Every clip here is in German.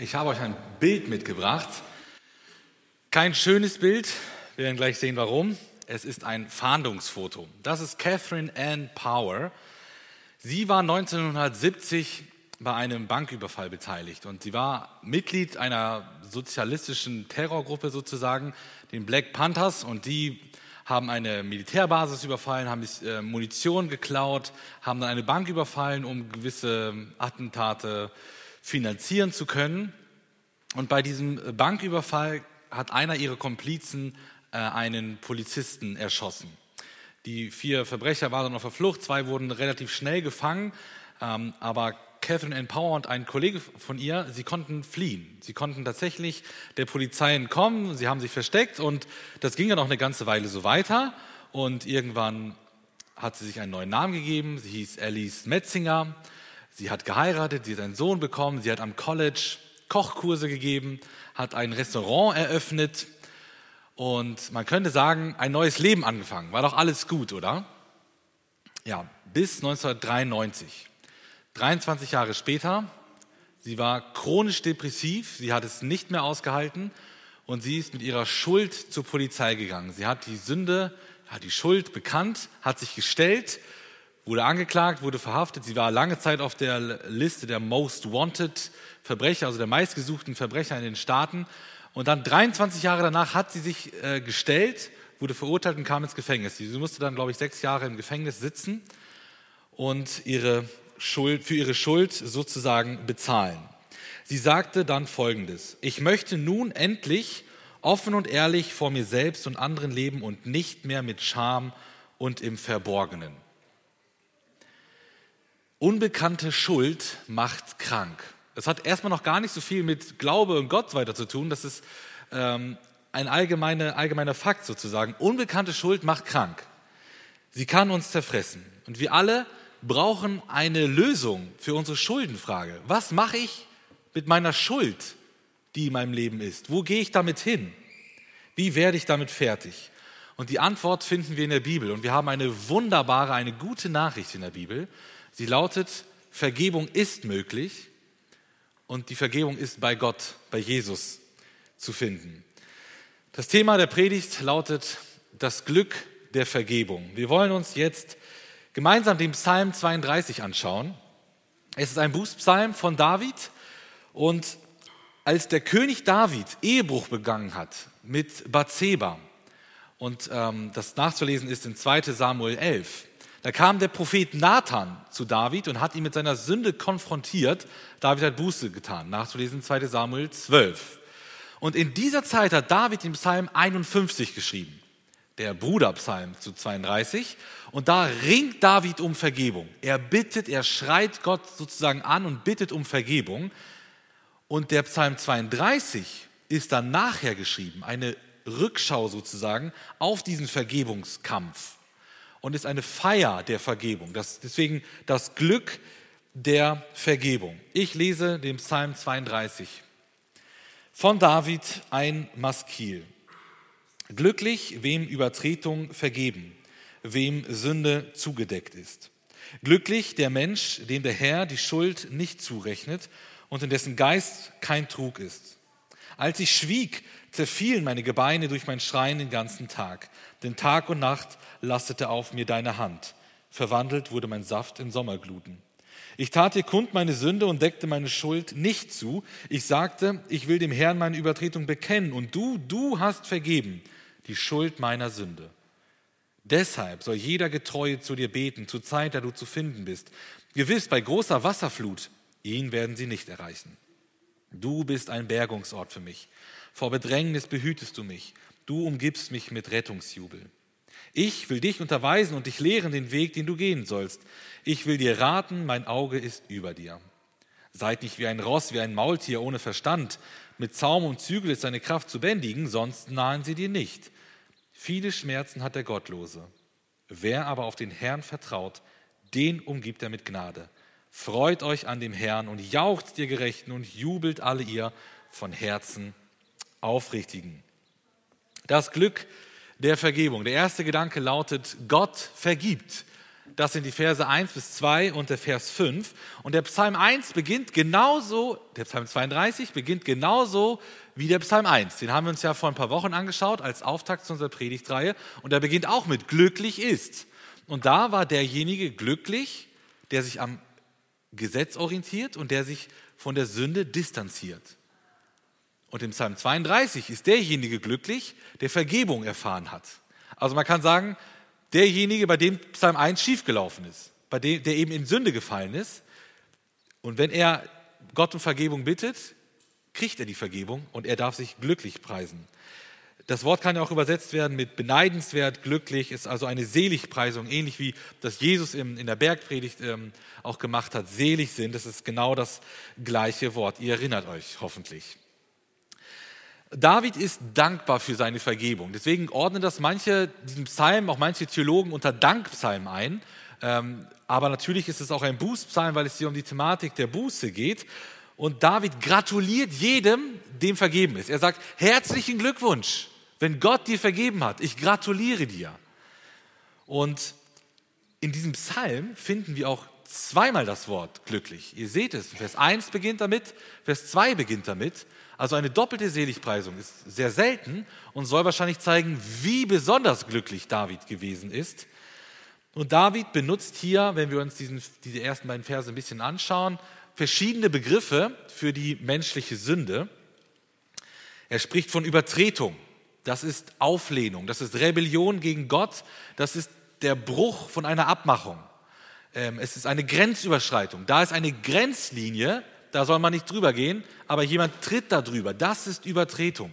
Ich habe euch ein Bild mitgebracht. Kein schönes Bild, wir werden gleich sehen, warum. Es ist ein Fahndungsfoto. Das ist Catherine Ann Power. Sie war 1970 bei einem Banküberfall beteiligt und sie war Mitglied einer sozialistischen Terrorgruppe sozusagen, den Black Panthers, und die haben eine Militärbasis überfallen, haben äh, Munition geklaut, haben dann eine Bank überfallen, um gewisse Attentate finanzieren zu können. Und bei diesem Banküberfall hat einer ihrer Komplizen äh, einen Polizisten erschossen. Die vier Verbrecher waren auf der Flucht, zwei wurden relativ schnell gefangen, ähm, aber Catherine Ann Power und ein Kollege von ihr, sie konnten fliehen. Sie konnten tatsächlich der Polizei entkommen, sie haben sich versteckt und das ging dann auch eine ganze Weile so weiter. Und irgendwann hat sie sich einen neuen Namen gegeben, sie hieß Alice Metzinger. Sie hat geheiratet, sie hat einen Sohn bekommen, sie hat am College Kochkurse gegeben, hat ein Restaurant eröffnet und man könnte sagen, ein neues Leben angefangen. War doch alles gut, oder? Ja, bis 1993. 23 Jahre später, sie war chronisch depressiv, sie hat es nicht mehr ausgehalten und sie ist mit ihrer Schuld zur Polizei gegangen. Sie hat die Sünde, hat die Schuld bekannt, hat sich gestellt, wurde angeklagt, wurde verhaftet. Sie war lange Zeit auf der Liste der Most Wanted Verbrecher, also der meistgesuchten Verbrecher in den Staaten. Und dann 23 Jahre danach hat sie sich äh, gestellt, wurde verurteilt und kam ins Gefängnis. Sie musste dann, glaube ich, sechs Jahre im Gefängnis sitzen und ihre Schuld, für ihre Schuld sozusagen bezahlen. Sie sagte dann Folgendes, ich möchte nun endlich offen und ehrlich vor mir selbst und anderen leben und nicht mehr mit Scham und im Verborgenen. Unbekannte Schuld macht krank. Das hat erstmal noch gar nicht so viel mit Glaube und Gott weiter zu tun. Das ist ähm, ein allgemeiner, allgemeiner Fakt sozusagen. Unbekannte Schuld macht krank. Sie kann uns zerfressen. Und wir alle brauchen eine Lösung für unsere Schuldenfrage. Was mache ich mit meiner Schuld, die in meinem Leben ist? Wo gehe ich damit hin? Wie werde ich damit fertig? Und die Antwort finden wir in der Bibel. Und wir haben eine wunderbare, eine gute Nachricht in der Bibel. Sie lautet, Vergebung ist möglich und die Vergebung ist bei Gott, bei Jesus zu finden. Das Thema der Predigt lautet das Glück der Vergebung. Wir wollen uns jetzt gemeinsam den Psalm 32 anschauen. Es ist ein Bußpsalm von David und als der König David Ehebruch begangen hat mit Bathseba, und ähm, das nachzulesen ist in 2 Samuel 11, da kam der Prophet Nathan zu David und hat ihn mit seiner Sünde konfrontiert. David hat Buße getan, nachzulesen 2 Samuel 12. Und in dieser Zeit hat David den Psalm 51 geschrieben der Bruderpsalm zu 32. Und da ringt David um Vergebung. Er bittet, er schreit Gott sozusagen an und bittet um Vergebung. Und der Psalm 32 ist dann nachher geschrieben, eine Rückschau sozusagen auf diesen Vergebungskampf und ist eine Feier der Vergebung. Das, deswegen das Glück der Vergebung. Ich lese den Psalm 32 von David ein Maskil. Glücklich, wem Übertretung vergeben, wem Sünde zugedeckt ist. Glücklich der Mensch, dem der Herr die Schuld nicht zurechnet und in dessen Geist kein Trug ist. Als ich schwieg, zerfielen meine Gebeine durch mein Schreien den ganzen Tag, denn Tag und Nacht lastete auf mir deine Hand. Verwandelt wurde mein Saft in Sommergluten. Ich tat dir kund meine Sünde und deckte meine Schuld nicht zu. Ich sagte, ich will dem Herrn meine Übertretung bekennen und du, du hast vergeben die Schuld meiner Sünde. Deshalb soll jeder Getreue zu dir beten, zur Zeit, da du zu finden bist. Gewiss, bei großer Wasserflut, ihn werden sie nicht erreichen. Du bist ein Bergungsort für mich. Vor Bedrängnis behütest du mich. Du umgibst mich mit Rettungsjubel. Ich will dich unterweisen und dich lehren den Weg, den du gehen sollst. Ich will dir raten, mein Auge ist über dir. Seid nicht wie ein Ross, wie ein Maultier ohne Verstand. Mit Zaum und Zügel ist seine Kraft zu bändigen, sonst nahen sie dir nicht. Viele Schmerzen hat der Gottlose. Wer aber auf den Herrn vertraut, den umgibt er mit Gnade. Freut euch an dem Herrn und jaucht ihr Gerechten und jubelt alle ihr von Herzen Aufrichtigen. Das Glück der Vergebung. Der erste Gedanke lautet, Gott vergibt. Das sind die Verse 1 bis 2 und der Vers 5. Und der Psalm 1 beginnt genauso, der Psalm 32 beginnt genauso wie der Psalm 1. Den haben wir uns ja vor ein paar Wochen angeschaut als Auftakt zu unserer Predigtreihe. Und der beginnt auch mit glücklich ist. Und da war derjenige glücklich, der sich am Gesetz orientiert und der sich von der Sünde distanziert. Und im Psalm 32 ist derjenige glücklich, der Vergebung erfahren hat. Also man kann sagen, derjenige, bei dem Psalm 1 schiefgelaufen ist, bei dem, der eben in Sünde gefallen ist. Und wenn er Gott um Vergebung bittet, kriegt er die Vergebung und er darf sich glücklich preisen. Das Wort kann ja auch übersetzt werden mit beneidenswert, glücklich, ist also eine Seligpreisung, ähnlich wie das Jesus in der Bergpredigt ähm, auch gemacht hat. Selig sind, das ist genau das gleiche Wort. Ihr erinnert euch hoffentlich. David ist dankbar für seine Vergebung. Deswegen ordnen das manche, diesen Psalm, auch manche Theologen unter Dankpsalm ein. Ähm, aber natürlich ist es auch ein Bußpsalm, weil es hier um die Thematik der Buße geht. Und David gratuliert jedem, dem vergeben ist. Er sagt, herzlichen Glückwunsch, wenn Gott dir vergeben hat. Ich gratuliere dir. Und in diesem Psalm finden wir auch zweimal das Wort glücklich. Ihr seht es, Vers 1 beginnt damit, Vers 2 beginnt damit. Also eine doppelte Seligpreisung ist sehr selten und soll wahrscheinlich zeigen, wie besonders glücklich David gewesen ist. Und David benutzt hier, wenn wir uns diesen, diese ersten beiden Verse ein bisschen anschauen, verschiedene Begriffe für die menschliche Sünde. Er spricht von Übertretung, das ist Auflehnung, das ist Rebellion gegen Gott, das ist der Bruch von einer Abmachung. Ähm, es ist eine Grenzüberschreitung. Da ist eine Grenzlinie, da soll man nicht drüber gehen, aber jemand tritt da drüber. Das ist Übertretung.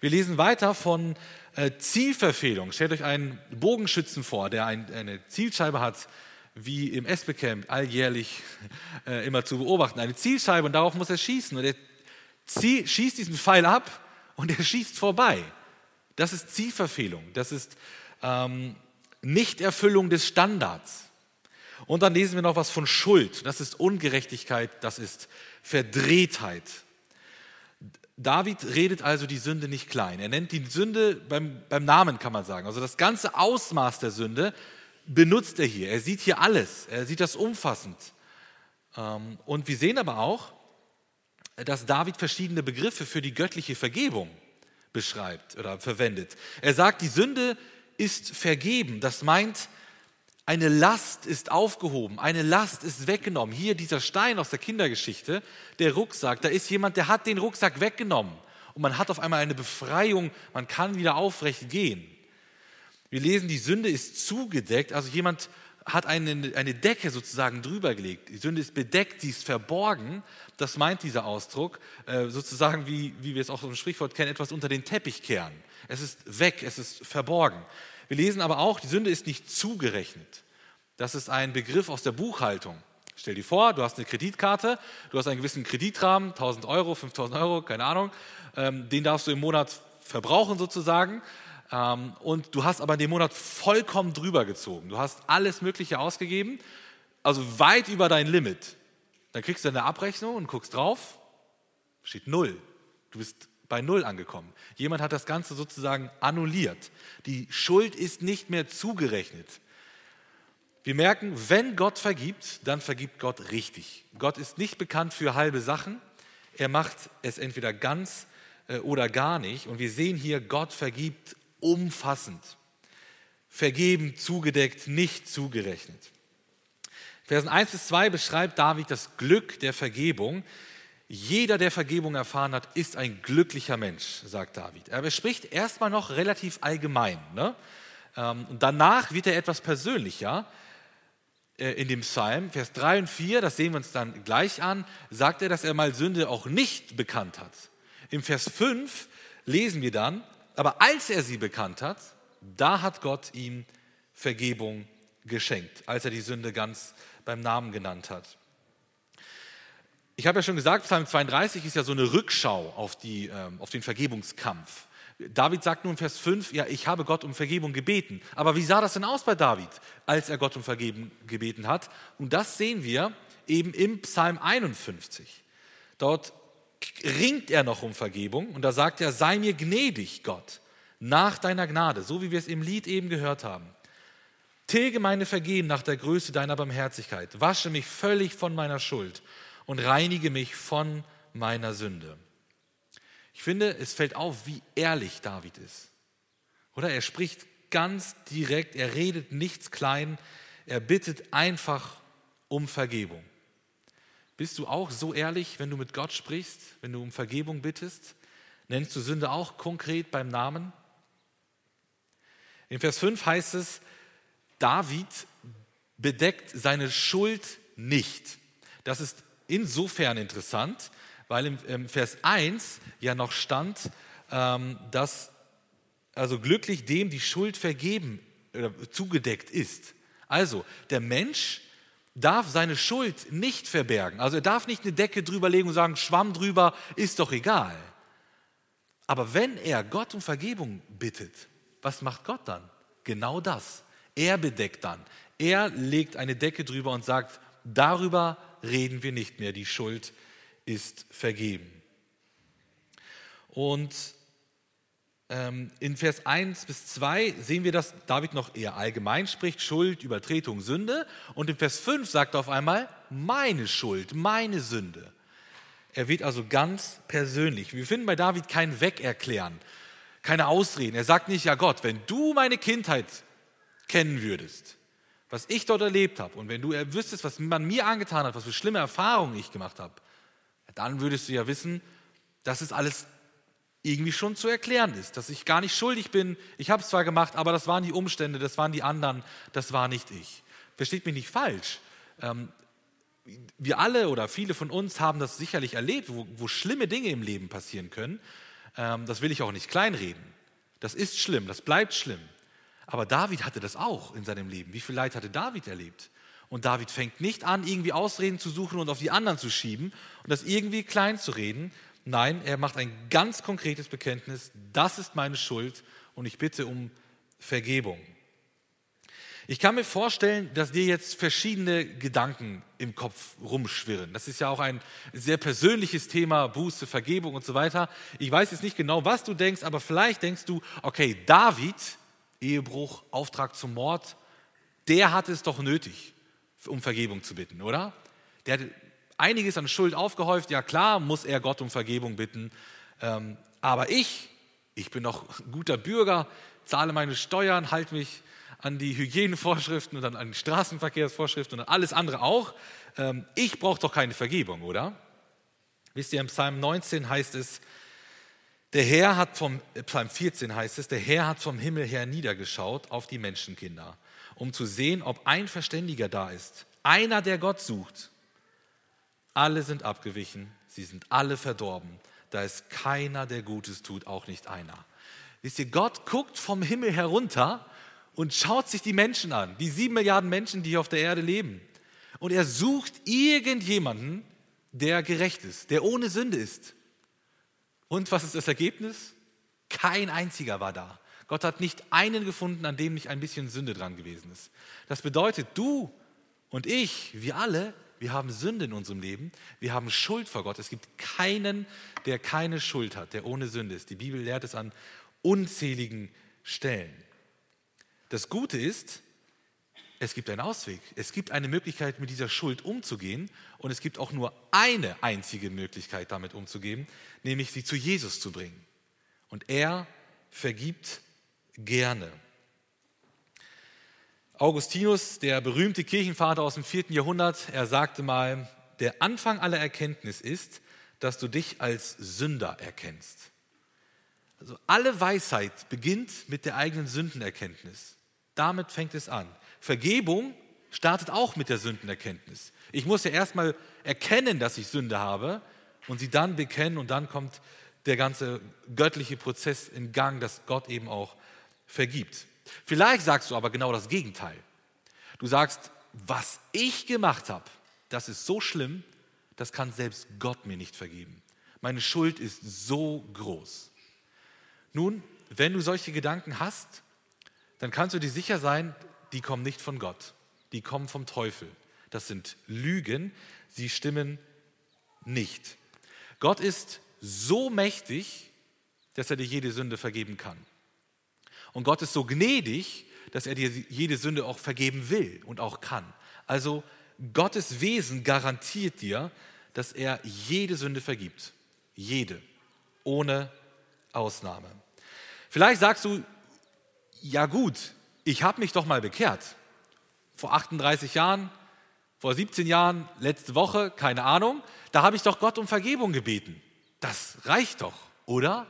Wir lesen weiter von äh, Zielverfehlung. Stellt euch einen Bogenschützen vor, der ein, eine Zielscheibe hat, wie im Esbecamp alljährlich äh, immer zu beobachten. Eine Zielscheibe und darauf muss er schießen. Und er zieh, schießt diesen Pfeil ab und er schießt vorbei. Das ist Zielverfehlung. Das ist ähm, Nichterfüllung des Standards. Und dann lesen wir noch was von Schuld. Das ist Ungerechtigkeit, das ist Verdrehtheit. David redet also die Sünde nicht klein. Er nennt die Sünde beim, beim Namen, kann man sagen. Also das ganze Ausmaß der Sünde benutzt er hier. Er sieht hier alles. Er sieht das umfassend. Ähm, und wir sehen aber auch, dass David verschiedene Begriffe für die göttliche Vergebung beschreibt oder verwendet. Er sagt, die Sünde ist vergeben. Das meint, eine Last ist aufgehoben, eine Last ist weggenommen. Hier dieser Stein aus der Kindergeschichte, der Rucksack, da ist jemand, der hat den Rucksack weggenommen und man hat auf einmal eine Befreiung, man kann wieder aufrecht gehen. Wir lesen, die Sünde ist zugedeckt, also jemand hat eine, eine Decke sozusagen drüber gelegt. Die Sünde ist bedeckt, sie ist verborgen. Das meint dieser Ausdruck, äh, sozusagen wie, wie wir es auch im Sprichwort kennen, etwas unter den Teppich kehren. Es ist weg, es ist verborgen. Wir lesen aber auch, die Sünde ist nicht zugerechnet. Das ist ein Begriff aus der Buchhaltung. Stell dir vor, du hast eine Kreditkarte, du hast einen gewissen Kreditrahmen, 1000 Euro, 5000 Euro, keine Ahnung, ähm, den darfst du im Monat verbrauchen sozusagen. Ähm, und du hast aber den Monat vollkommen drüber gezogen. Du hast alles Mögliche ausgegeben, also weit über dein Limit. Dann kriegst du eine Abrechnung und guckst drauf, steht null. Du bist bei Null angekommen. Jemand hat das Ganze sozusagen annulliert. Die Schuld ist nicht mehr zugerechnet. Wir merken, wenn Gott vergibt, dann vergibt Gott richtig. Gott ist nicht bekannt für halbe Sachen. Er macht es entweder ganz äh, oder gar nicht. Und wir sehen hier, Gott vergibt umfassend. Vergeben, zugedeckt, nicht zugerechnet. Versen 1 bis 2 beschreibt David das Glück der Vergebung. Jeder, der Vergebung erfahren hat, ist ein glücklicher Mensch, sagt David. Er spricht erstmal noch relativ allgemein. Ne? Ähm, und danach wird er etwas persönlicher. Äh, in dem Psalm, Vers 3 und 4, das sehen wir uns dann gleich an, sagt er, dass er mal Sünde auch nicht bekannt hat. Im Vers 5 lesen wir dann, aber als er sie bekannt hat, da hat Gott ihm Vergebung geschenkt, als er die Sünde ganz beim Namen genannt hat. Ich habe ja schon gesagt, Psalm 32 ist ja so eine Rückschau auf, die, ähm, auf den Vergebungskampf. David sagt nun in Vers 5, ja, ich habe Gott um Vergebung gebeten. Aber wie sah das denn aus bei David, als er Gott um Vergebung gebeten hat? Und das sehen wir eben im Psalm 51. Dort ringt er noch um Vergebung und da sagt er, sei mir gnädig, Gott, nach deiner Gnade, so wie wir es im Lied eben gehört haben. tilge meine Vergehen nach der Größe deiner Barmherzigkeit, wasche mich völlig von meiner Schuld und reinige mich von meiner Sünde. Ich finde, es fällt auf, wie ehrlich David ist. Oder er spricht ganz direkt, er redet nichts klein, er bittet einfach um Vergebung. Bist du auch so ehrlich, wenn du mit Gott sprichst, wenn du um Vergebung bittest? Nennst du Sünde auch konkret beim Namen? In Vers 5 heißt es, David bedeckt seine Schuld nicht. Das ist insofern interessant, weil im, Vers 1 ja noch stand, ähm, dass also glücklich dem die Schuld vergeben, äh, zugedeckt ist. Also der Mensch darf seine Schuld nicht verbergen. Also er darf nicht eine Decke drüber legen und sagen, Schwamm drüber, ist doch egal. Aber wenn er Gott um Vergebung bittet, was macht Gott dann? Genau das. Er bedeckt dann. Er legt eine Decke drüber und sagt, darüber reden wir nicht mehr. Die Schuld ist vergeben. Und ähm, in Vers 1 bis 2 sehen wir, dass David noch eher allgemein spricht, Schuld, Übertretung, Sünde. Und in Vers 5 sagt er auf einmal, meine Schuld, meine Sünde. Er wird also ganz persönlich. Wir finden bei David kein Wegerklären, keine Ausreden. Er sagt nicht, ja Gott, wenn du meine Kindheit kennen würdest, was ich dort erlebt habe, und wenn du wüsstest, was man mir angetan hat, was für schlimme Erfahrungen ich gemacht habe, dann würdest du ja wissen, das ist alles irgendwie schon zu erklären ist, dass ich gar nicht schuldig bin. Ich habe es zwar gemacht, aber das waren die Umstände, das waren die anderen, das war nicht ich. Versteht mich nicht falsch. Ähm, wir alle oder viele von uns haben das sicherlich erlebt, wo, wo schlimme Dinge im Leben passieren können. Ähm, das will ich auch nicht kleinreden. Das ist schlimm, das bleibt schlimm. Aber David hatte das auch in seinem Leben. Wie viel Leid hatte David erlebt? Und David fängt nicht an, irgendwie Ausreden zu suchen und auf die anderen zu schieben und das irgendwie klein zu reden, Nein, er macht ein ganz konkretes Bekenntnis, das ist meine Schuld und ich bitte um Vergebung. Ich kann mir vorstellen, dass dir jetzt verschiedene Gedanken im Kopf rumschwirren. Das ist ja auch ein sehr persönliches Thema, Buße, Vergebung und so weiter. Ich weiß jetzt nicht genau, was du denkst, aber vielleicht denkst du, okay, David, Ehebruch, Auftrag zum Mord, der hat es doch nötig, um Vergebung zu bitten, oder? Der hat einiges an Schuld aufgehäuft. Ja klar, muss er Gott um Vergebung bitten. Ähm, aber ich, ich bin doch ein guter Bürger, zahle meine Steuern, halte mich an die Hygienevorschriften und an die Straßenverkehrsvorschriften und an alles andere auch. Ähm, ich brauche doch keine Vergebung, oder? Wisst ihr, im Psalm 19 heißt es, der Herr hat vom, Psalm 14 heißt es, der Herr hat vom Himmel her niedergeschaut auf die Menschenkinder, um zu sehen, ob ein Verständiger da ist, einer, der Gott sucht. Alle sind abgewichen, sie sind alle verdorben. Da ist keiner, der Gutes tut, auch nicht einer. Wisst ihr, Gott guckt vom Himmel herunter und schaut sich die Menschen an, die sieben Milliarden Menschen, die hier auf der Erde leben. Und er sucht irgendjemanden, der gerecht ist, der ohne Sünde ist. Und was ist das Ergebnis? Kein einziger war da. Gott hat nicht einen gefunden, an dem nicht ein bisschen Sünde dran gewesen ist. Das bedeutet, du und ich, wir alle, wir haben Sünde in unserem Leben. Wir haben Schuld vor Gott. Es gibt keinen, der keine Schuld hat, der ohne Sünde ist. Die Bibel lehrt es an unzähligen Stellen. Das Gute ist, es gibt einen Ausweg. Es gibt eine Möglichkeit, mit dieser Schuld umzugehen. Und es gibt auch nur eine einzige Möglichkeit, damit umzugehen, nämlich sie zu Jesus zu bringen. Und er vergibt gerne. Augustinus, der berühmte Kirchenvater aus dem vierten Jahrhundert, er sagte mal, der Anfang aller Erkenntnis ist, dass du dich als Sünder erkennst. Also alle Weisheit beginnt mit der eigenen Sündenerkenntnis. Damit fängt es an. Vergebung startet auch mit der Sündenerkenntnis. Ich muss ja erstmal erkennen, dass ich Sünde habe und sie dann bekennen und dann kommt der ganze göttliche Prozess in Gang, dass Gott eben auch vergibt. Vielleicht sagst du aber genau das Gegenteil. Du sagst, was ich gemacht habe, das ist so schlimm, das kann selbst Gott mir nicht vergeben. Meine Schuld ist so groß. Nun, wenn du solche Gedanken hast, dann kannst du dir sicher sein, die kommen nicht von Gott, die kommen vom Teufel. Das sind Lügen, sie stimmen nicht. Gott ist so mächtig, dass er dir jede Sünde vergeben kann. Und Gott ist so gnädig, dass er dir jede Sünde auch vergeben will und auch kann. Also Gottes Wesen garantiert dir, dass er jede Sünde vergibt. Jede. Ohne Ausnahme. Vielleicht sagst du, ja gut, ich habe mich doch mal bekehrt. Vor 38 Jahren, vor 17 Jahren, letzte Woche, keine Ahnung, da habe ich doch Gott um Vergebung gebeten. Das reicht doch, oder?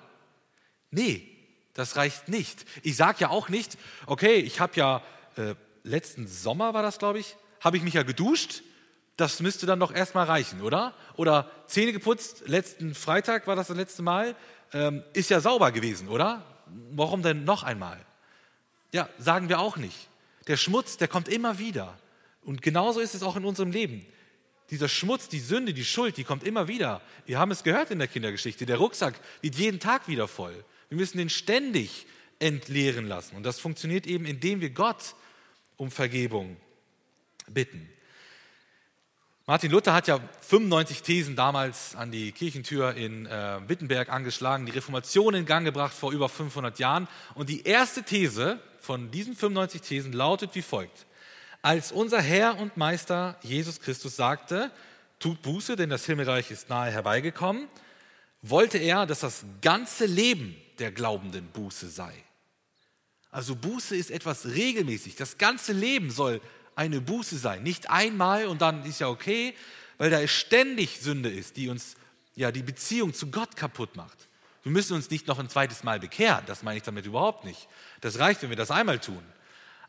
Nee, das reicht nicht. Ich sage ja auch nicht, okay, ich habe ja äh, letzten Sommer war das, glaube ich, habe ich mich ja geduscht. Das müsste dann doch erstmal reichen, oder? Oder Zähne geputzt, letzten Freitag war das das letzte Mal, ähm, ist ja sauber gewesen, oder? Warum denn noch einmal? Ja, sagen wir auch nicht. Der Schmutz, der kommt immer wieder. Und genauso ist es auch in unserem Leben. Dieser Schmutz, die Sünde, die Schuld, die kommt immer wieder. Wir haben es gehört in der Kindergeschichte. Der Rucksack wird jeden Tag wieder voll. Wir müssen den ständig entleeren lassen. Und das funktioniert eben, indem wir Gott um Vergebung bitten. Martin Luther hat ja 95 Thesen damals an die Kirchentür in äh, Wittenberg angeschlagen, die Reformation in Gang gebracht vor über 500 Jahren. Und die erste These von diesen 95 Thesen lautet wie folgt. Als unser Herr und Meister Jesus Christus sagte, tut Buße, denn das Himmelreich ist nahe herbeigekommen, wollte er, dass das ganze Leben der Glaubenden Buße sei. Also Buße ist etwas regelmäßig. Das ganze Leben soll eine Buße sein. Nicht einmal und dann ist ja okay, weil da ständig Sünde ist, die uns ja die Beziehung zu Gott kaputt macht. Wir müssen uns nicht noch ein zweites Mal bekehren, das meine ich damit überhaupt nicht. Das reicht, wenn wir das einmal tun.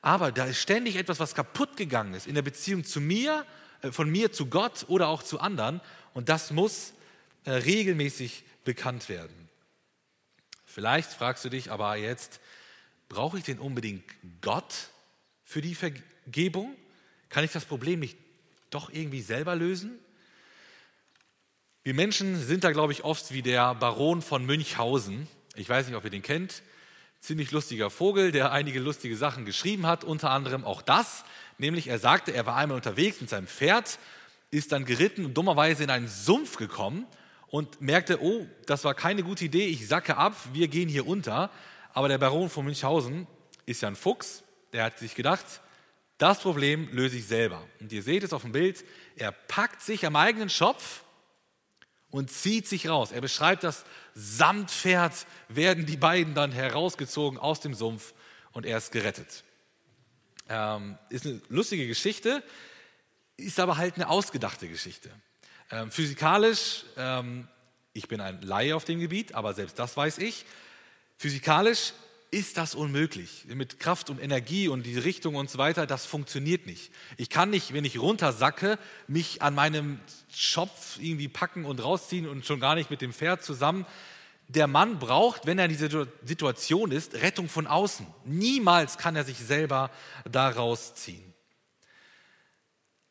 Aber da ist ständig etwas, was kaputt gegangen ist in der Beziehung zu mir, äh, von mir zu Gott oder auch zu anderen. Und das muss äh, regelmäßig bekannt werden. Vielleicht fragst du dich aber jetzt, brauche ich denn unbedingt Gott für die Vergebung? Gebung? Kann ich das Problem nicht doch irgendwie selber lösen? Wir Menschen sind da, glaube ich, oft wie der Baron von Münchhausen. Ich weiß nicht, ob ihr den kennt. Ziemlich lustiger Vogel, der einige lustige Sachen geschrieben hat, unter anderem auch das. Nämlich, er sagte, er war einmal unterwegs mit seinem Pferd, ist dann geritten und dummerweise in einen Sumpf gekommen und merkte, oh, das war keine gute Idee, ich sacke ab, wir gehen hier unter. Aber der Baron von Münchhausen ist ja ein Fuchs, der hat sich gedacht, das Problem löse ich selber. Und ihr seht es auf dem Bild, er packt sich am eigenen Schopf und zieht sich raus. Er beschreibt das, samt Pferd werden die beiden dann herausgezogen aus dem Sumpf und er ist gerettet. Ähm, ist eine lustige Geschichte, ist aber halt eine ausgedachte Geschichte. Ähm, physikalisch, ähm, ich bin ein Laie auf dem Gebiet, aber selbst das weiß ich, physikalisch ist das unmöglich. Mit Kraft und Energie und die Richtung und so weiter, das funktioniert nicht. Ich kann nicht, wenn ich runtersacke, mich an meinem Schopf irgendwie packen und rausziehen und schon gar nicht mit dem Pferd zusammen. Der Mann braucht, wenn er in dieser Situation ist, Rettung von außen. Niemals kann er sich selber da rausziehen.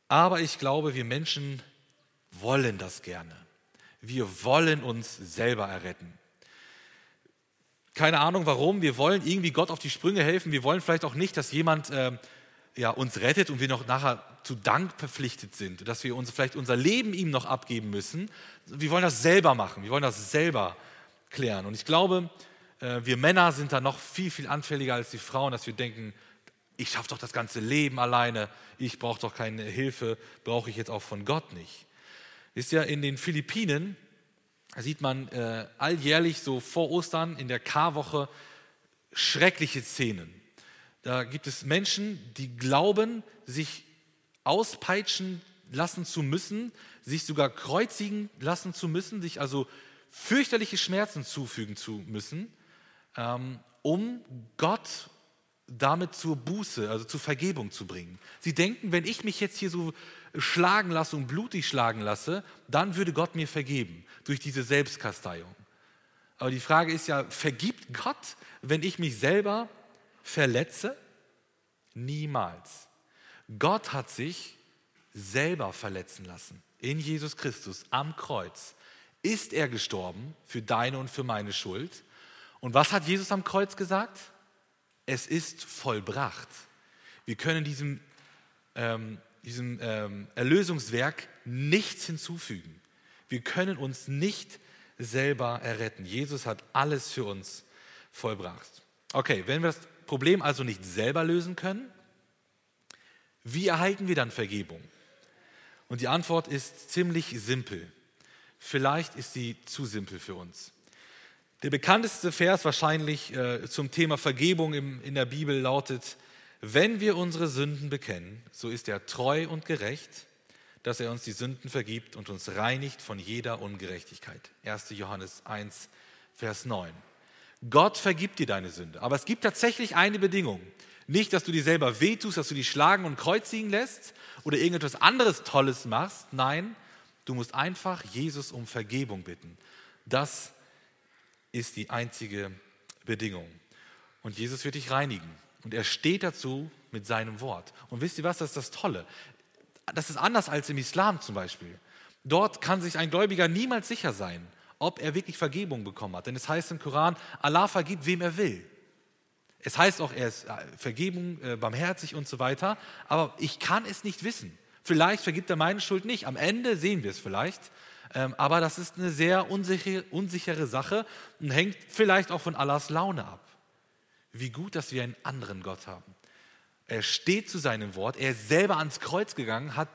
Aber ich glaube, wir Menschen wollen das gerne. Wir wollen uns selber erretten. Keine Ahnung warum. Wir wollen irgendwie Gott auf die Sprünge helfen. Wir wollen vielleicht auch nicht, dass jemand äh, ja, uns rettet und wir noch nachher zu Dank verpflichtet sind, dass wir uns vielleicht unser Leben ihm noch abgeben müssen. Wir wollen das selber machen. Wir wollen das selber klären. Und ich glaube, äh, wir Männer sind da noch viel, viel anfälliger als die Frauen, dass wir denken, ich schaffe doch das ganze Leben alleine, ich brauche doch keine Hilfe, brauche ich jetzt auch von Gott nicht. Ist ja in den Philippinen da sieht man äh, alljährlich so vor Ostern in der Karwoche schreckliche Szenen. Da gibt es Menschen, die glauben, sich auspeitschen lassen zu müssen, sich sogar kreuzigen lassen zu müssen, sich also fürchterliche Schmerzen zufügen zu müssen, ähm, um Gott damit zur Buße, also zur Vergebung zu bringen. Sie denken, wenn ich mich jetzt hier so schlagen lasse und blutig schlagen lasse, dann würde Gott mir vergeben durch diese Selbstkasteiung. Aber die Frage ist ja, vergibt Gott, wenn ich mich selber verletze? Niemals. Gott hat sich selber verletzen lassen. In Jesus Christus am Kreuz ist er gestorben für deine und für meine Schuld. Und was hat Jesus am Kreuz gesagt? Es ist vollbracht. Wir können diesem, ähm, diesem ähm, Erlösungswerk nichts hinzufügen. Wir können uns nicht selber erretten. Jesus hat alles für uns vollbracht. Okay, wenn wir das Problem also nicht selber lösen können, wie erhalten wir dann Vergebung? Und die Antwort ist ziemlich simpel. Vielleicht ist sie zu simpel für uns. Der bekannteste Vers wahrscheinlich äh, zum Thema Vergebung im, in der Bibel lautet, wenn wir unsere Sünden bekennen, so ist er treu und gerecht, dass er uns die Sünden vergibt und uns reinigt von jeder Ungerechtigkeit. 1. Johannes 1, Vers 9. Gott vergibt dir deine Sünde. Aber es gibt tatsächlich eine Bedingung. Nicht, dass du dir selber wehtust, dass du dich schlagen und kreuzigen lässt oder irgendetwas anderes Tolles machst. Nein, du musst einfach Jesus um Vergebung bitten. Das ist die einzige Bedingung. Und Jesus wird dich reinigen. Und er steht dazu mit seinem Wort. Und wisst ihr was, das ist das Tolle. Das ist anders als im Islam zum Beispiel. Dort kann sich ein Gläubiger niemals sicher sein, ob er wirklich Vergebung bekommen hat. Denn es heißt im Koran, Allah vergibt, wem er will. Es heißt auch, er ist äh, Vergebung, äh, barmherzig und so weiter. Aber ich kann es nicht wissen. Vielleicht vergibt er meine Schuld nicht. Am Ende sehen wir es vielleicht. Ähm, aber das ist eine sehr unsichere, unsichere Sache und hängt vielleicht auch von Allahs Laune ab. Wie gut, dass wir einen anderen Gott haben. Er steht zu seinem Wort. Er ist selber ans Kreuz gegangen, hat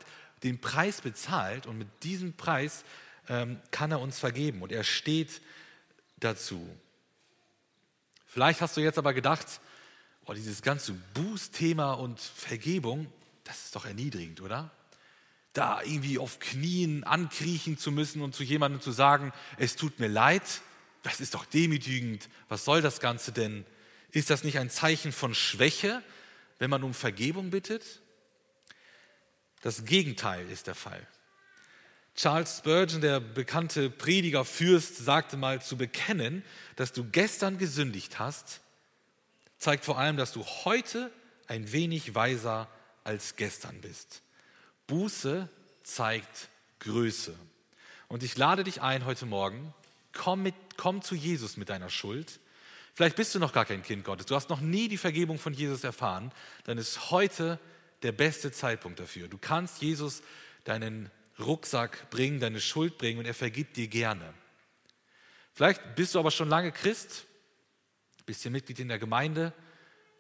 den Preis bezahlt und mit diesem Preis ähm, kann er uns vergeben und er steht dazu. Vielleicht hast du jetzt aber gedacht, oh, dieses ganze Bußthema und Vergebung, das ist doch erniedrigend, oder? Da irgendwie auf Knien ankriechen zu müssen und zu jemandem zu sagen, es tut mir leid, das ist doch demütigend. Was soll das Ganze denn? Ist das nicht ein Zeichen von Schwäche, wenn man um Vergebung bittet? Das Gegenteil ist der Fall. Charles Spurgeon, der bekannte Prediger, Fürst, sagte mal, zu bekennen, dass du gestern gesündigt hast, zeigt vor allem, dass du heute ein wenig weiser als gestern bist. Buße zeigt Größe. Und ich lade dich ein heute Morgen, komm, mit, komm zu Jesus mit deiner Schuld. Vielleicht bist du noch gar kein Kind Gottes, du hast noch nie die Vergebung von Jesus erfahren, dann ist heute der beste Zeitpunkt dafür. Du kannst Jesus deinen Rucksack bringen, deine Schuld bringen und er vergibt dir gerne. Vielleicht bist du aber schon lange Christ, bist hier Mitglied in der Gemeinde,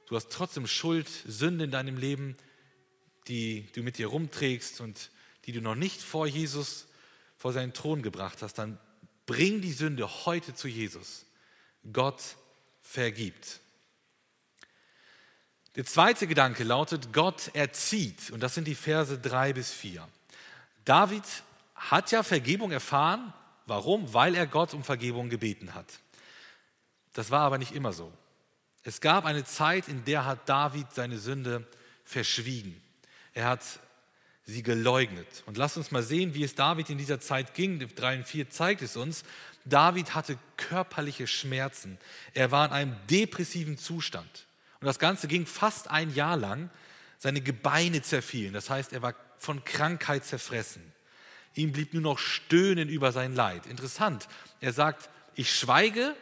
du hast trotzdem Schuld, Sünde in deinem Leben, die du mit dir rumträgst und die du noch nicht vor Jesus, vor seinen Thron gebracht hast, dann bring die Sünde heute zu Jesus. Gott vergibt. Der zweite Gedanke lautet, Gott erzieht. Und das sind die Verse drei bis vier. David hat ja Vergebung erfahren. Warum? Weil er Gott um Vergebung gebeten hat. Das war aber nicht immer so. Es gab eine Zeit, in der hat David seine Sünde verschwiegen. Er hat sie geleugnet. Und lasst uns mal sehen, wie es David in dieser Zeit ging. 3 und 4 zeigt es uns. David hatte körperliche Schmerzen. Er war in einem depressiven Zustand. Und das Ganze ging fast ein Jahr lang. Seine Gebeine zerfielen. Das heißt, er war von Krankheit zerfressen. Ihm blieb nur noch Stöhnen über sein Leid. Interessant. Er sagt, ich schweige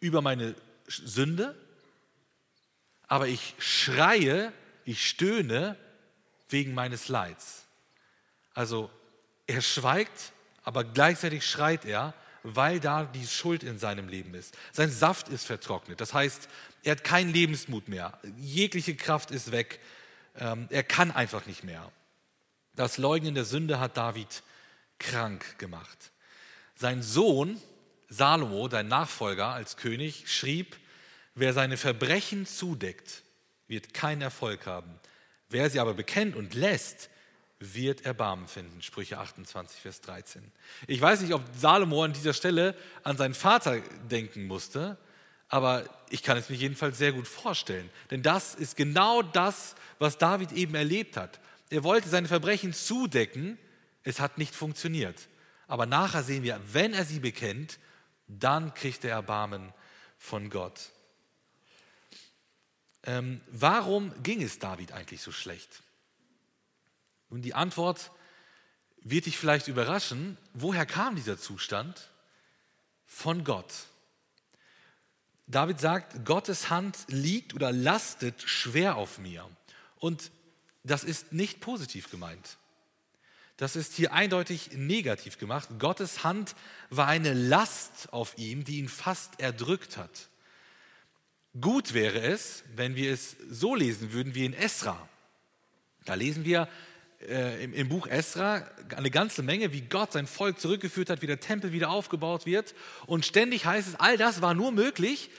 über meine Sünde, aber ich schreie, ich stöhne wegen meines Leids. Also er schweigt, aber gleichzeitig schreit er, weil da die Schuld in seinem Leben ist. Sein Saft ist vertrocknet. Das heißt, er hat keinen Lebensmut mehr. Jegliche Kraft ist weg. Ähm, er kann einfach nicht mehr. Das Leugnen der Sünde hat David krank gemacht. Sein Sohn Salomo, sein Nachfolger als König, schrieb, wer seine Verbrechen zudeckt, wird keinen Erfolg haben. Wer sie aber bekennt und lässt, wird Erbarmen finden. Sprüche 28, Vers 13. Ich weiß nicht, ob Salomo an dieser Stelle an seinen Vater denken musste, aber ich kann es mir jedenfalls sehr gut vorstellen. Denn das ist genau das, was David eben erlebt hat. Er wollte seine Verbrechen zudecken, es hat nicht funktioniert. Aber nachher sehen wir, wenn er sie bekennt, dann kriegt er Erbarmen von Gott. Ähm, warum ging es David eigentlich so schlecht? Und die Antwort wird dich vielleicht überraschen. Woher kam dieser Zustand? Von Gott. David sagt, Gottes Hand liegt oder lastet schwer auf mir. Und das ist nicht positiv gemeint. Das ist hier eindeutig negativ gemacht. Gottes Hand war eine Last auf ihm, die ihn fast erdrückt hat. Gut wäre es, wenn wir es so lesen würden wie in Esra. Da lesen wir äh, im, im, Buch Esra eine ganze Menge, wie Gott sein Volk zurückgeführt hat, wie der Tempel wieder aufgebaut wird. Und ständig heißt es, all das war nur möglich,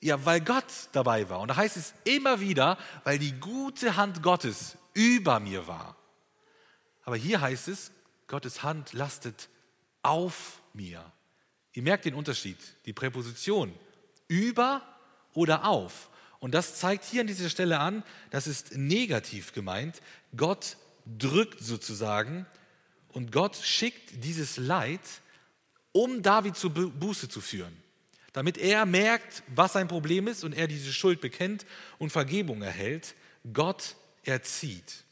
ja, weil Gott dabei war. Und da heißt es immer wieder, weil die gute Hand Gottes über mir war. Aber hier heißt es, Gottes Hand lastet auf mir. Ihr merkt den Unterschied, die Präposition über oder auf. Und das zeigt hier an dieser Stelle an, das ist negativ gemeint. Gott drückt sozusagen und Gott schickt dieses Leid, um David zur Buße zu führen. Damit er merkt, was sein Problem ist und er diese Schuld bekennt und Vergebung erhält. Gott erzieht.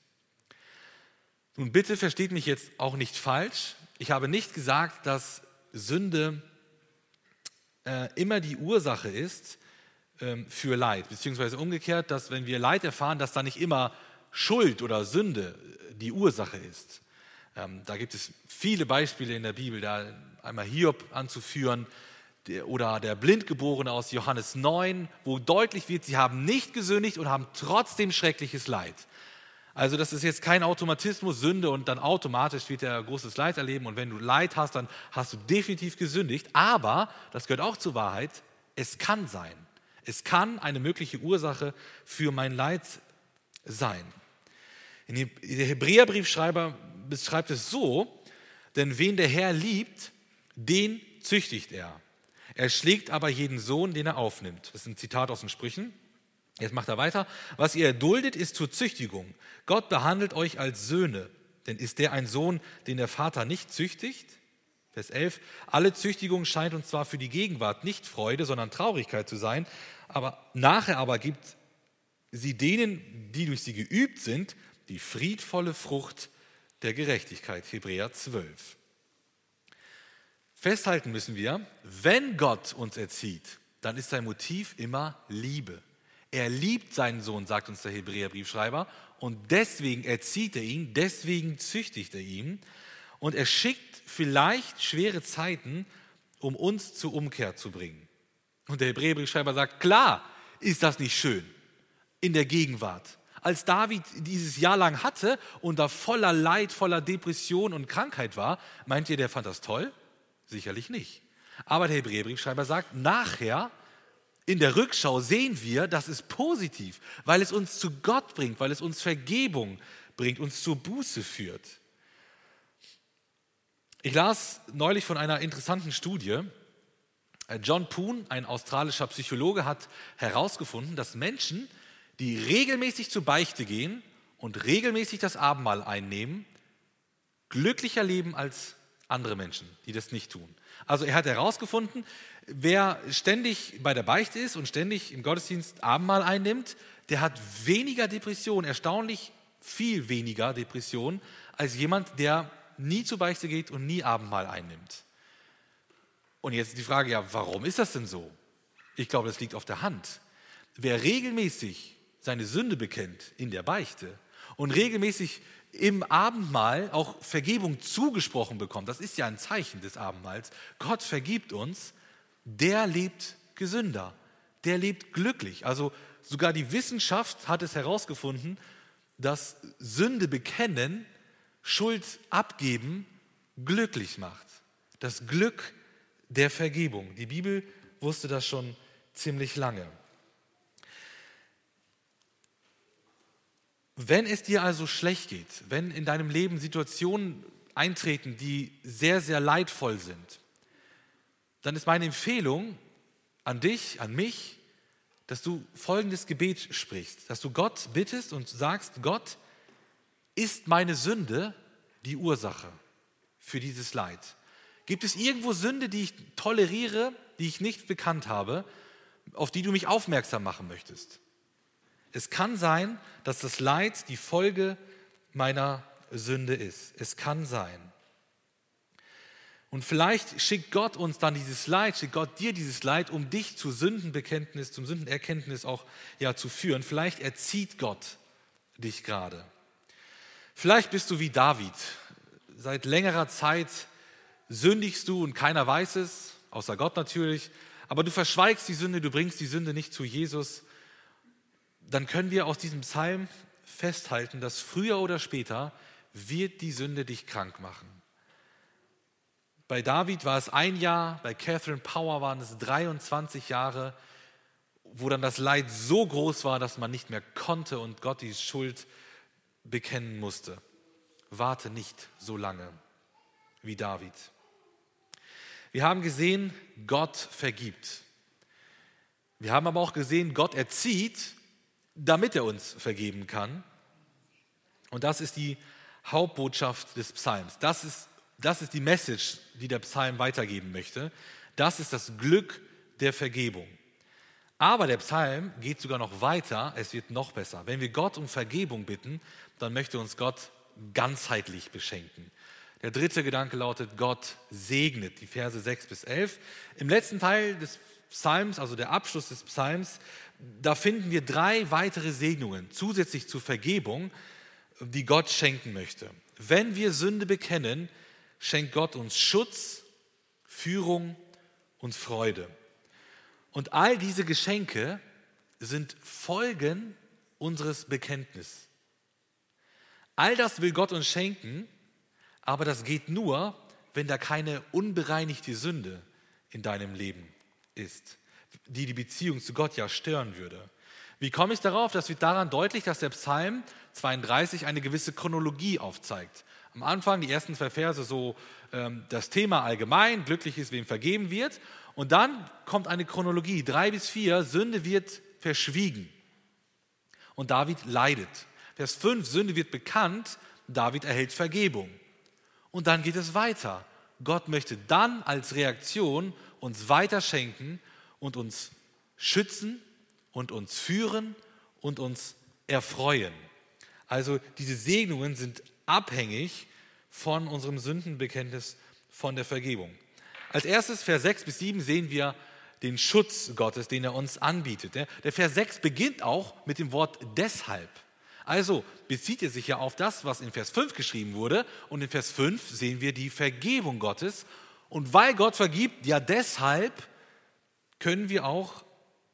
Nun bitte versteht mich jetzt auch nicht falsch. Ich habe nicht gesagt, dass Sünde äh, immer die Ursache ist ähm, für Leid, beziehungsweise umgekehrt, dass wenn wir Leid erfahren, dass da nicht immer Schuld oder Sünde äh, die Ursache ist. Ähm, da gibt es viele Beispiele in der Bibel, da einmal Hiob anzuführen der, oder der Blindgeborene aus Johannes 9, wo deutlich wird, sie haben nicht gesündigt und haben trotzdem schreckliches Leid. Also das ist jetzt kein Automatismus, Sünde und dann automatisch wird er großes Leid erleben und wenn du Leid hast, dann hast du definitiv gesündigt. Aber, das gehört auch zur Wahrheit, es kann sein. Es kann eine mögliche Ursache für mein Leid sein. Der Hebräerbriefschreiber beschreibt es so, denn wen der Herr liebt, den züchtigt er. Er schlägt aber jeden Sohn, den er aufnimmt. Das ist ein Zitat aus den Sprüchen. Jetzt macht er weiter. Was ihr erduldet, ist zur Züchtigung. Gott behandelt euch als Söhne. Denn ist der ein Sohn, den der Vater nicht züchtigt? Vers 11. Alle Züchtigung scheint uns zwar für die Gegenwart nicht Freude, sondern Traurigkeit zu sein, aber nachher aber gibt sie denen, die durch sie geübt sind, die friedvolle Frucht der Gerechtigkeit. Hebräer 12. Festhalten müssen wir, wenn Gott uns erzieht, dann ist sein Motiv immer Liebe. Er liebt seinen Sohn, sagt uns der Hebräerbriefschreiber, und deswegen erzieht er ihn, deswegen züchtigt er ihn. Und er schickt vielleicht schwere Zeiten, um uns zur Umkehr zu bringen. Und der Hebräerbriefschreiber sagt, klar ist das nicht schön in der Gegenwart. Als David dieses Jahr lang hatte und da voller Leid, voller Depression und Krankheit war, meint ihr, der fand das toll? Sicherlich nicht. Aber der Hebräerbriefschreiber sagt, nachher in der Rückschau sehen wir, das ist positiv, weil es uns zu Gott bringt, weil es uns Vergebung bringt, uns zur Buße führt. Ich las neulich von einer interessanten Studie. John Poon, ein australischer Psychologe, hat herausgefunden, dass Menschen, die regelmäßig zur Beichte gehen und regelmäßig das Abendmahl einnehmen, glücklicher leben als andere Menschen, die das nicht tun. Also er hat herausgefunden, wer ständig bei der Beichte ist und ständig im Gottesdienst Abendmahl einnimmt, der hat weniger Depression, erstaunlich viel weniger Depression, als jemand, der nie zur Beichte geht und nie Abendmahl einnimmt. Und jetzt die Frage, ja, warum ist das denn so? Ich glaube, das liegt auf der Hand. Wer regelmäßig seine Sünde bekennt in der Beichte und regelmäßig im Abendmahl auch Vergebung zugesprochen bekommt, das ist ja ein Zeichen des Abendmahls, Gott vergibt uns, der lebt gesünder, der lebt glücklich. Also sogar die Wissenschaft hat es herausgefunden, dass Sünde bekennen, Schuld abgeben, glücklich macht. Das Glück der Vergebung. Die Bibel wusste das schon ziemlich lange. Wenn es dir also schlecht geht, wenn in deinem Leben Situationen eintreten, die sehr, sehr leidvoll sind, dann ist meine Empfehlung an dich, an mich, dass du folgendes Gebet sprichst, dass du Gott bittest und sagst, Gott, ist meine Sünde die Ursache für dieses Leid? Gibt es irgendwo Sünde, die ich toleriere, die ich nicht bekannt habe, auf die du mich aufmerksam machen möchtest? Es kann sein, dass das Leid die Folge meiner Sünde ist. Es kann sein. Und vielleicht schickt Gott uns dann dieses Leid, schickt Gott dir dieses Leid, um dich zu Sündenbekenntnis, zum Sündenerkenntnis auch ja, zu führen. Vielleicht erzieht Gott dich gerade. Vielleicht bist du wie David. Seit längerer Zeit sündigst du und keiner weiß es, außer Gott natürlich. aber du verschweigst die Sünde, du bringst die Sünde nicht zu Jesus, dann können wir aus diesem Psalm festhalten, dass früher oder später wird die Sünde dich krank machen. Bei David war es ein Jahr, bei Catherine Power waren es 23 Jahre, wo dann das Leid so groß war, dass man nicht mehr konnte und Gott die Schuld bekennen musste. Warte nicht so lange wie David. Wir haben gesehen, Gott vergibt. Wir haben aber auch gesehen, Gott erzieht, damit er uns vergeben kann. Und das ist die Hauptbotschaft des Psalms. Das ist, das ist die Message, die der Psalm weitergeben möchte. Das ist das Glück der Vergebung. Aber der Psalm geht sogar noch weiter, es wird noch besser. Wenn wir Gott um Vergebung bitten, dann möchte uns Gott ganzheitlich beschenken. Der dritte Gedanke lautet, Gott segnet, die Verse 6 bis 11. Im letzten Teil des Psalms, also der Abschluss des Psalms, da finden wir drei weitere Segnungen zusätzlich zur Vergebung, die Gott schenken möchte. Wenn wir Sünde bekennen, schenkt Gott uns Schutz, Führung und Freude. Und all diese Geschenke sind Folgen unseres Bekenntnisses. All das will Gott uns schenken, aber das geht nur, wenn da keine unbereinigte Sünde in deinem Leben ist, die die Beziehung zu Gott ja stören würde. Wie komme ich darauf? Das wird daran deutlich, dass der Psalm 32 eine gewisse Chronologie aufzeigt. Am Anfang, die ersten zwei Verse, so ähm, das Thema allgemein, glücklich ist, wem vergeben wird. Und dann kommt eine Chronologie, drei bis vier, Sünde wird verschwiegen. Und David leidet. Vers 5, Sünde wird bekannt, David erhält Vergebung. Und dann geht es weiter. Gott möchte dann als Reaktion uns weiter schenken und uns schützen und uns führen und uns erfreuen. Also diese Segnungen sind abhängig von unserem Sündenbekenntnis, von der Vergebung. Als erstes, Vers 6 bis 7, sehen wir den Schutz Gottes, den er uns anbietet. Der Vers 6 beginnt auch mit dem Wort deshalb. Also bezieht er sich ja auf das, was in Vers 5 geschrieben wurde. Und in Vers 5 sehen wir die Vergebung Gottes. Und weil Gott vergibt, ja deshalb können wir auch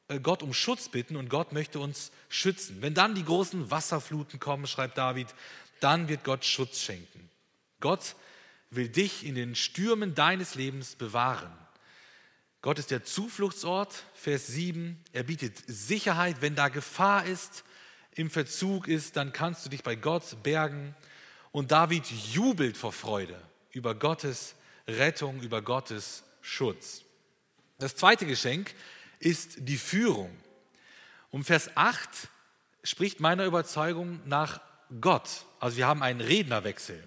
äh, Gott um Schutz bitten und Gott möchte uns schützen. Wenn dann die großen Wasserfluten kommen, schreibt David, dann wird Gott Schutz schenken. Gott will dich in den Stürmen deines Lebens bewahren. Gott ist der Zufluchtsort, Vers 7. Er bietet Sicherheit, wenn da Gefahr ist, im Verzug ist, dann kannst du dich bei Gott bergen. Und David jubelt vor Freude über Gottes Rettung, über Gottes Schutz. Das zweite Geschenk ist die Führung. Um Vers 8 spricht meiner Überzeugung nach Gott. Also wir haben einen Rednerwechsel.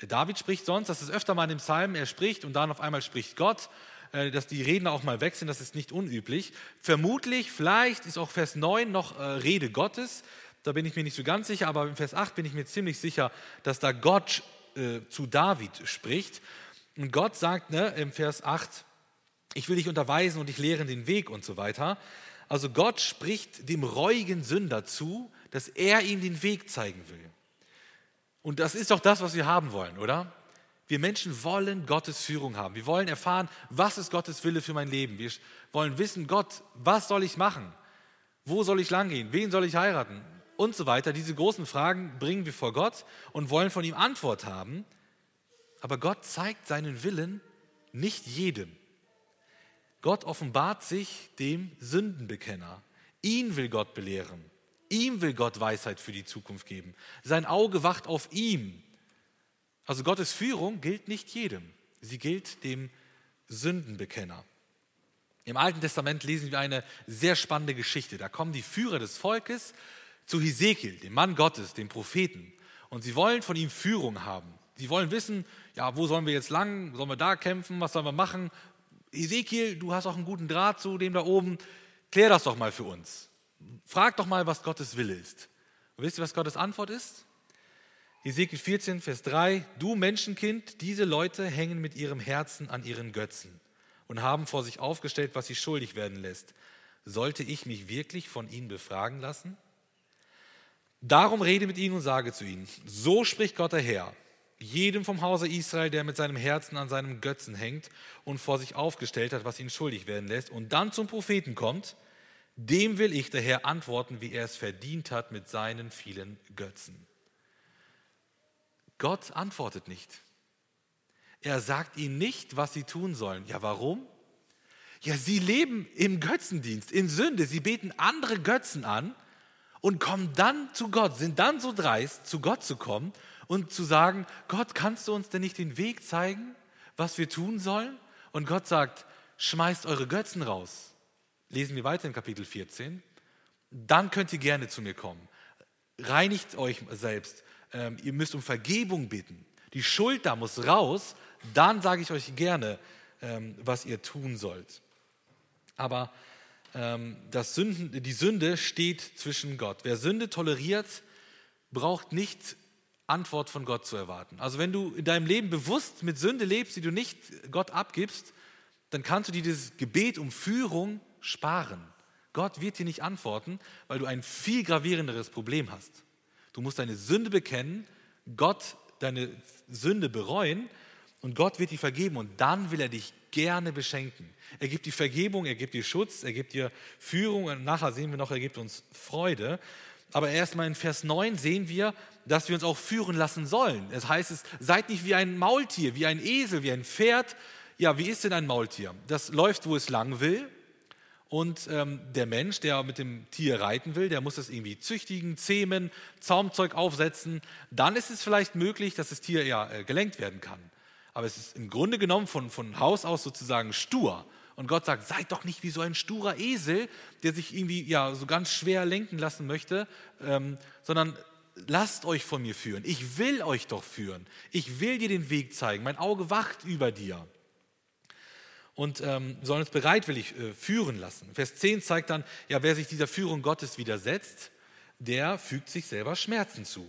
David spricht sonst, das ist öfter mal in dem Psalm, er spricht und dann auf einmal spricht Gott, dass die Redner auch mal wechseln, das ist nicht unüblich. Vermutlich, vielleicht ist auch Vers 9 noch äh, Rede Gottes, da bin ich mir nicht so ganz sicher, aber im Vers 8 bin ich mir ziemlich sicher, dass da Gott äh, zu David spricht. Und Gott sagt ne, im Vers 8, ich will dich unterweisen und dich lehren den Weg und so weiter. Also Gott spricht dem reuigen Sünder zu, dass er ihm den Weg zeigen will. Und das ist doch das, was wir haben wollen, oder? Wir Menschen wollen Gottes Führung haben. Wir wollen erfahren, was ist Gottes Wille für mein Leben. Wir wollen wissen, Gott, was soll ich machen? Wo soll ich langgehen? Wen soll ich heiraten? Und so weiter. Diese großen Fragen bringen wir vor Gott und wollen von ihm Antwort haben. Aber Gott zeigt seinen Willen nicht jedem. Gott offenbart sich dem Sündenbekenner. Ihn will Gott belehren. Ihm will Gott Weisheit für die Zukunft geben. Sein Auge wacht auf ihm. Also Gottes Führung gilt nicht jedem. Sie gilt dem Sündenbekenner. Im Alten Testament lesen wir eine sehr spannende Geschichte. Da kommen die Führer des Volkes zu Hesekiel, dem Mann Gottes, dem Propheten. Und sie wollen von ihm Führung haben. Sie wollen wissen, ja, wo sollen wir jetzt lang? Sollen wir da kämpfen? Was sollen wir machen? Hesekiel, du hast auch einen guten Draht zu dem da oben. Klär das doch mal für uns. Frag doch mal, was Gottes Wille ist. Und wisst ihr, was Gottes Antwort ist? Ezekiel 14, Vers 3, du Menschenkind, diese Leute hängen mit ihrem Herzen an ihren Götzen und haben vor sich aufgestellt, was sie schuldig werden lässt. Sollte ich mich wirklich von ihnen befragen lassen? Darum rede mit ihnen und sage zu ihnen, so spricht Gott der Herr. jedem vom Hause Israel, der mit seinem Herzen an seinem Götzen hängt und vor sich aufgestellt hat, was ihn schuldig werden lässt, und dann zum Propheten kommt, dem will ich daher antworten, wie er es verdient hat mit seinen vielen Götzen. Gott antwortet nicht. Er sagt ihnen nicht, was sie tun sollen. Ja, warum? Ja, sie leben im Götzendienst, in Sünde. Sie beten andere Götzen an und kommen dann zu Gott, sind dann so dreist, zu Gott zu kommen und zu sagen, Gott, kannst du uns denn nicht den Weg zeigen, was wir tun sollen? Und Gott sagt, schmeißt eure Götzen raus. Lesen wir weiter in Kapitel 14. Dann könnt ihr gerne zu mir kommen. Reinigt euch selbst. Ähm, ihr müsst um Vergebung bitten. Die Schuld da muss raus. Dann sage ich euch gerne, ähm, was ihr tun sollt. Aber ähm, das Sünden, die Sünde steht zwischen Gott. Wer Sünde toleriert, braucht nicht Antwort von Gott zu erwarten. Also wenn du in deinem Leben bewusst mit Sünde lebst, die du nicht Gott abgibst, dann kannst du dir dieses Gebet um Führung sparen. Gott wird dir nicht antworten, weil du ein viel gravierenderes Problem hast. Du musst deine Sünde bekennen, Gott deine Sünde bereuen und Gott wird dir vergeben und dann will er dich gerne beschenken. Er gibt dir Vergebung, er gibt dir Schutz, er gibt dir Führung und nachher sehen wir noch, er gibt uns Freude. Aber erstmal in Vers 9 sehen wir, dass wir uns auch führen lassen sollen. Es heißt es, seid nicht wie ein Maultier, wie ein Esel, wie ein Pferd. Ja, wie ist denn ein Maultier? Das läuft, wo es lang will. Und ähm, der Mensch, der mit dem Tier reiten will, der muss es irgendwie züchtigen, zähmen, Zaumzeug aufsetzen. Dann ist es vielleicht möglich, dass das Tier ja äh, gelenkt werden kann. Aber es ist im Grunde genommen von, von Haus aus sozusagen stur. Und Gott sagt, seid doch nicht wie so ein sturer Esel, der sich irgendwie ja so ganz schwer lenken lassen möchte, ähm, sondern lasst euch von mir führen. Ich will euch doch führen. Ich will dir den Weg zeigen. Mein Auge wacht über dir. Und ähm, sollen uns bereitwillig äh, führen lassen. Vers 10 zeigt dann, ja, wer sich dieser Führung Gottes widersetzt, der fügt sich selber Schmerzen zu.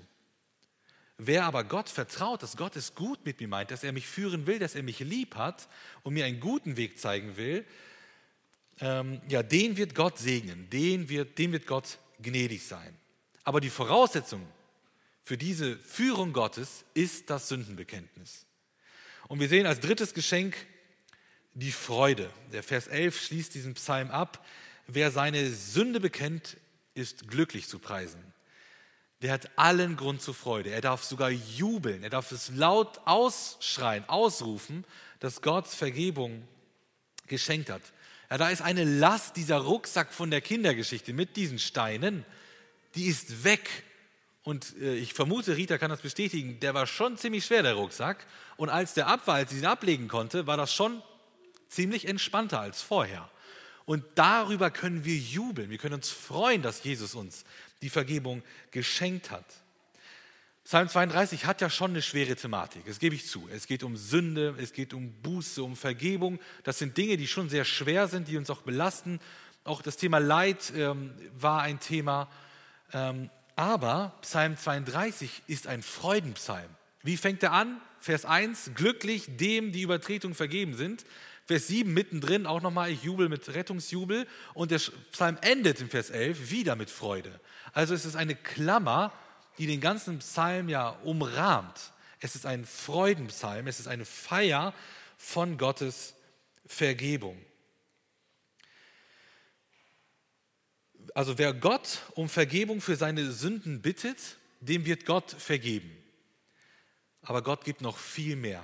Wer aber Gott vertraut, dass Gott es gut mit mir meint, dass er mich führen will, dass er mich lieb hat und mir einen guten Weg zeigen will, ähm, ja, den wird Gott segnen, den wird, dem wird Gott gnädig sein. Aber die Voraussetzung für diese Führung Gottes ist das Sündenbekenntnis. Und wir sehen als drittes Geschenk die Freude. Der Vers 11 schließt diesen Psalm ab. Wer seine Sünde bekennt, ist glücklich zu preisen der hat allen Grund zur Freude. Er darf sogar jubeln, er darf es laut ausschreien, ausrufen, dass Gott Vergebung geschenkt hat. Ja, da ist eine Last, dieser Rucksack von der Kindergeschichte mit diesen Steinen, die ist weg. Und äh, ich vermute, Rita kann das bestätigen, der war schon ziemlich schwer, der Rucksack. Und als der ab war, als sie ihn ablegen konnte, war das schon ziemlich entspannter als vorher. Und darüber können wir jubeln. Wir können uns freuen, dass Jesus uns die Vergebung geschenkt hat. Psalm 32 hat ja schon eine schwere Thematik, das gebe ich zu. Es geht um Sünde, es geht um Buße, um Vergebung. Das sind Dinge, die schon sehr schwer sind, die uns auch belasten. Auch das Thema Leid ähm, war ein Thema. Ähm, aber Psalm 32 ist ein Freudenpsalm. Wie fängt er an? Vers 1, glücklich dem, die Übertretungen vergeben sind. Vers 7 mittendrin auch nochmal, ich jubel mit Rettungsjubel. Und der Psalm endet in Vers 11 wieder mit Freude. Also es ist eine Klammer, die den ganzen Psalm ja umrahmt. Es ist ein Freudenpsalm, es ist eine Feier von Gottes Vergebung. Also wer Gott um Vergebung für seine Sünden bittet, dem wird Gott vergeben. Aber Gott gibt noch viel mehr.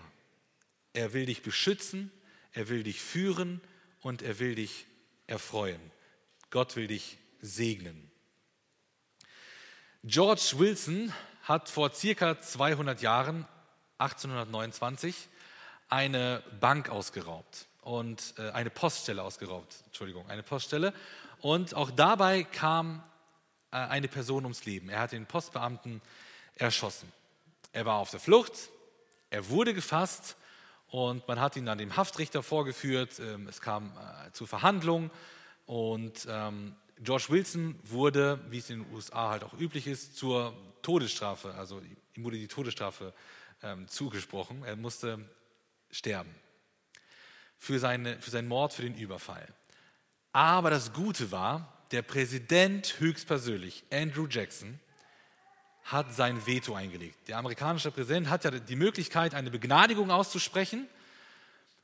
Er will dich beschützen, er will dich führen und er will dich erfreuen. Gott will dich segnen. George Wilson hat vor circa 200 Jahren, 1829, eine Bank ausgeraubt und äh, eine Poststelle ausgeraubt, Entschuldigung, eine Poststelle. Und auch dabei kam äh, eine Person ums Leben. Er hat den Postbeamten erschossen. Er war auf der Flucht, er wurde gefasst und man hat ihn dann dem Haftrichter vorgeführt. Ähm, es kam äh, zu Verhandlungen und ähm, George Wilson wurde, wie es in den USA halt auch üblich ist, zur Todesstrafe, also ihm wurde die Todesstrafe ähm, zugesprochen. Er musste sterben für, seine, für seinen Mord, für den Überfall. Aber das Gute war, der Präsident höchstpersönlich, Andrew Jackson, hat sein Veto eingelegt. Der amerikanische Präsident hat ja die Möglichkeit, eine Begnadigung auszusprechen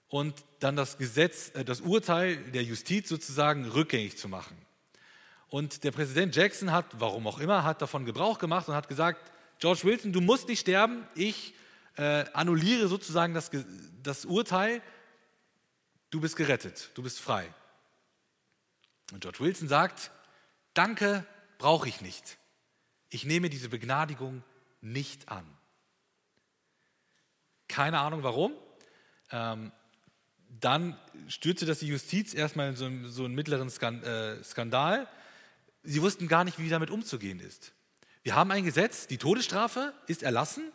und dann das Gesetz, äh, das Urteil der Justiz sozusagen rückgängig zu machen. Und der Präsident Jackson hat, warum auch immer, hat davon Gebrauch gemacht und hat gesagt, George Wilson, du musst nicht sterben, ich äh, annulliere sozusagen das, das Urteil, du bist gerettet, du bist frei. Und George Wilson sagt, danke, brauche ich nicht. Ich nehme diese Begnadigung nicht an. Keine Ahnung warum. Ähm, dann stürzte das die Justiz erstmal in so, einen, so einen mittleren äh, Skandal. Sie wussten gar nicht, wie damit umzugehen ist. Wir haben ein Gesetz, die Todesstrafe ist erlassen,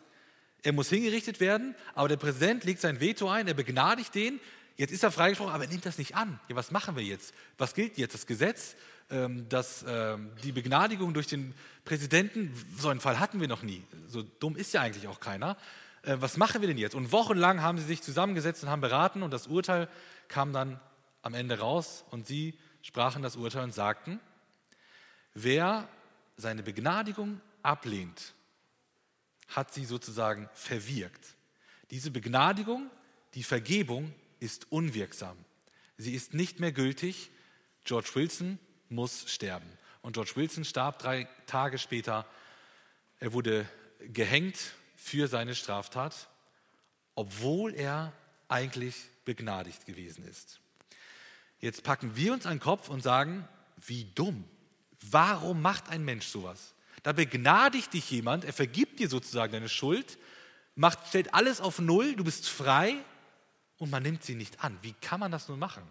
er muss hingerichtet werden, aber der Präsident legt sein Veto ein, er begnadigt den, jetzt ist er freigesprochen, aber er nimmt das nicht an. Ja, was machen wir jetzt? Was gilt jetzt? Das Gesetz, ähm, das, ähm, die Begnadigung durch den Präsidenten, so einen Fall hatten wir noch nie. So dumm ist ja eigentlich auch keiner. Äh, was machen wir denn jetzt? Und wochenlang haben sie sich zusammengesetzt und haben beraten und das Urteil kam dann am Ende raus und sie sprachen das Urteil und sagten, wer seine Begnadigung ablehnt, hat sie sozusagen verwirkt. Diese Begnadigung, die Vergebung ist unwirksam. Sie ist nicht mehr gültig. George Wilson muss sterben. Und George Wilson starb drei Tage später. Er wurde gehängt für seine Straftat, obwohl er eigentlich begnadigt gewesen ist. Jetzt packen wir uns den Kopf und sagen, wie dumm. Warum macht ein Mensch sowas? Da begnadigt dich jemand, er vergibt dir sozusagen deine Schuld, macht, stellt alles auf Null, du bist frei und man nimmt sie nicht an. Wie kann man das nun machen?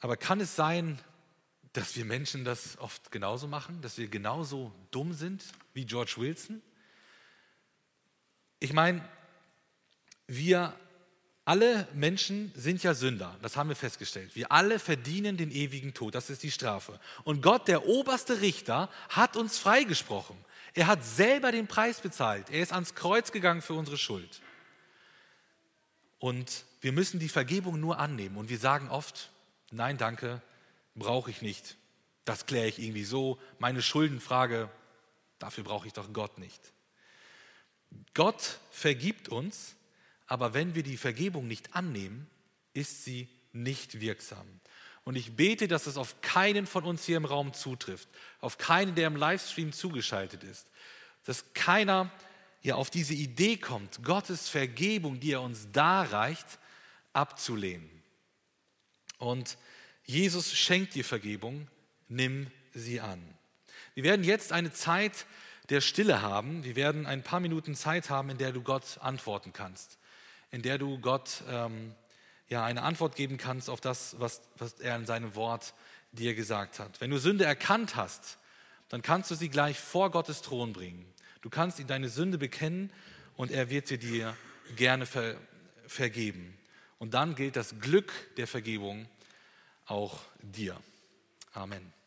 Aber kann es sein, dass wir Menschen das oft genauso machen, dass wir genauso dumm sind wie George Wilson? Ich meine, wir alle Menschen sind ja Sünder, das haben wir festgestellt. Wir alle verdienen den ewigen Tod, das ist die Strafe. Und Gott, der oberste Richter, hat uns freigesprochen. Er hat selber den Preis bezahlt. Er ist ans Kreuz gegangen für unsere Schuld. Und wir müssen die Vergebung nur annehmen. Und wir sagen oft, nein, danke, brauche ich nicht. Das kläre ich irgendwie so. Meine Schuldenfrage, dafür brauche ich doch Gott nicht. Gott vergibt uns aber wenn wir die Vergebung nicht annehmen, ist sie nicht wirksam. Und ich bete, dass es auf keinen von uns hier im Raum zutrifft, auf keinen, der im Livestream zugeschaltet ist, dass keiner ja auf diese Idee kommt, Gottes Vergebung, die er uns darreicht, abzulehnen. Und Jesus schenkt dir Vergebung, nimm sie an. Wir werden jetzt eine Zeit der Stille haben. Wir werden ein paar Minuten Zeit haben, in der du Gott antworten kannst in der du Gott ähm, ja, eine Antwort geben kannst auf das, was, was er in seinem Wort dir gesagt hat. Wenn du Sünde erkannt hast, dann kannst du sie gleich vor Gottes Thron bringen. Du kannst ihm deine Sünde bekennen und er wird sie dir gerne ver, vergeben. Und dann gilt das Glück der Vergebung auch dir. Amen.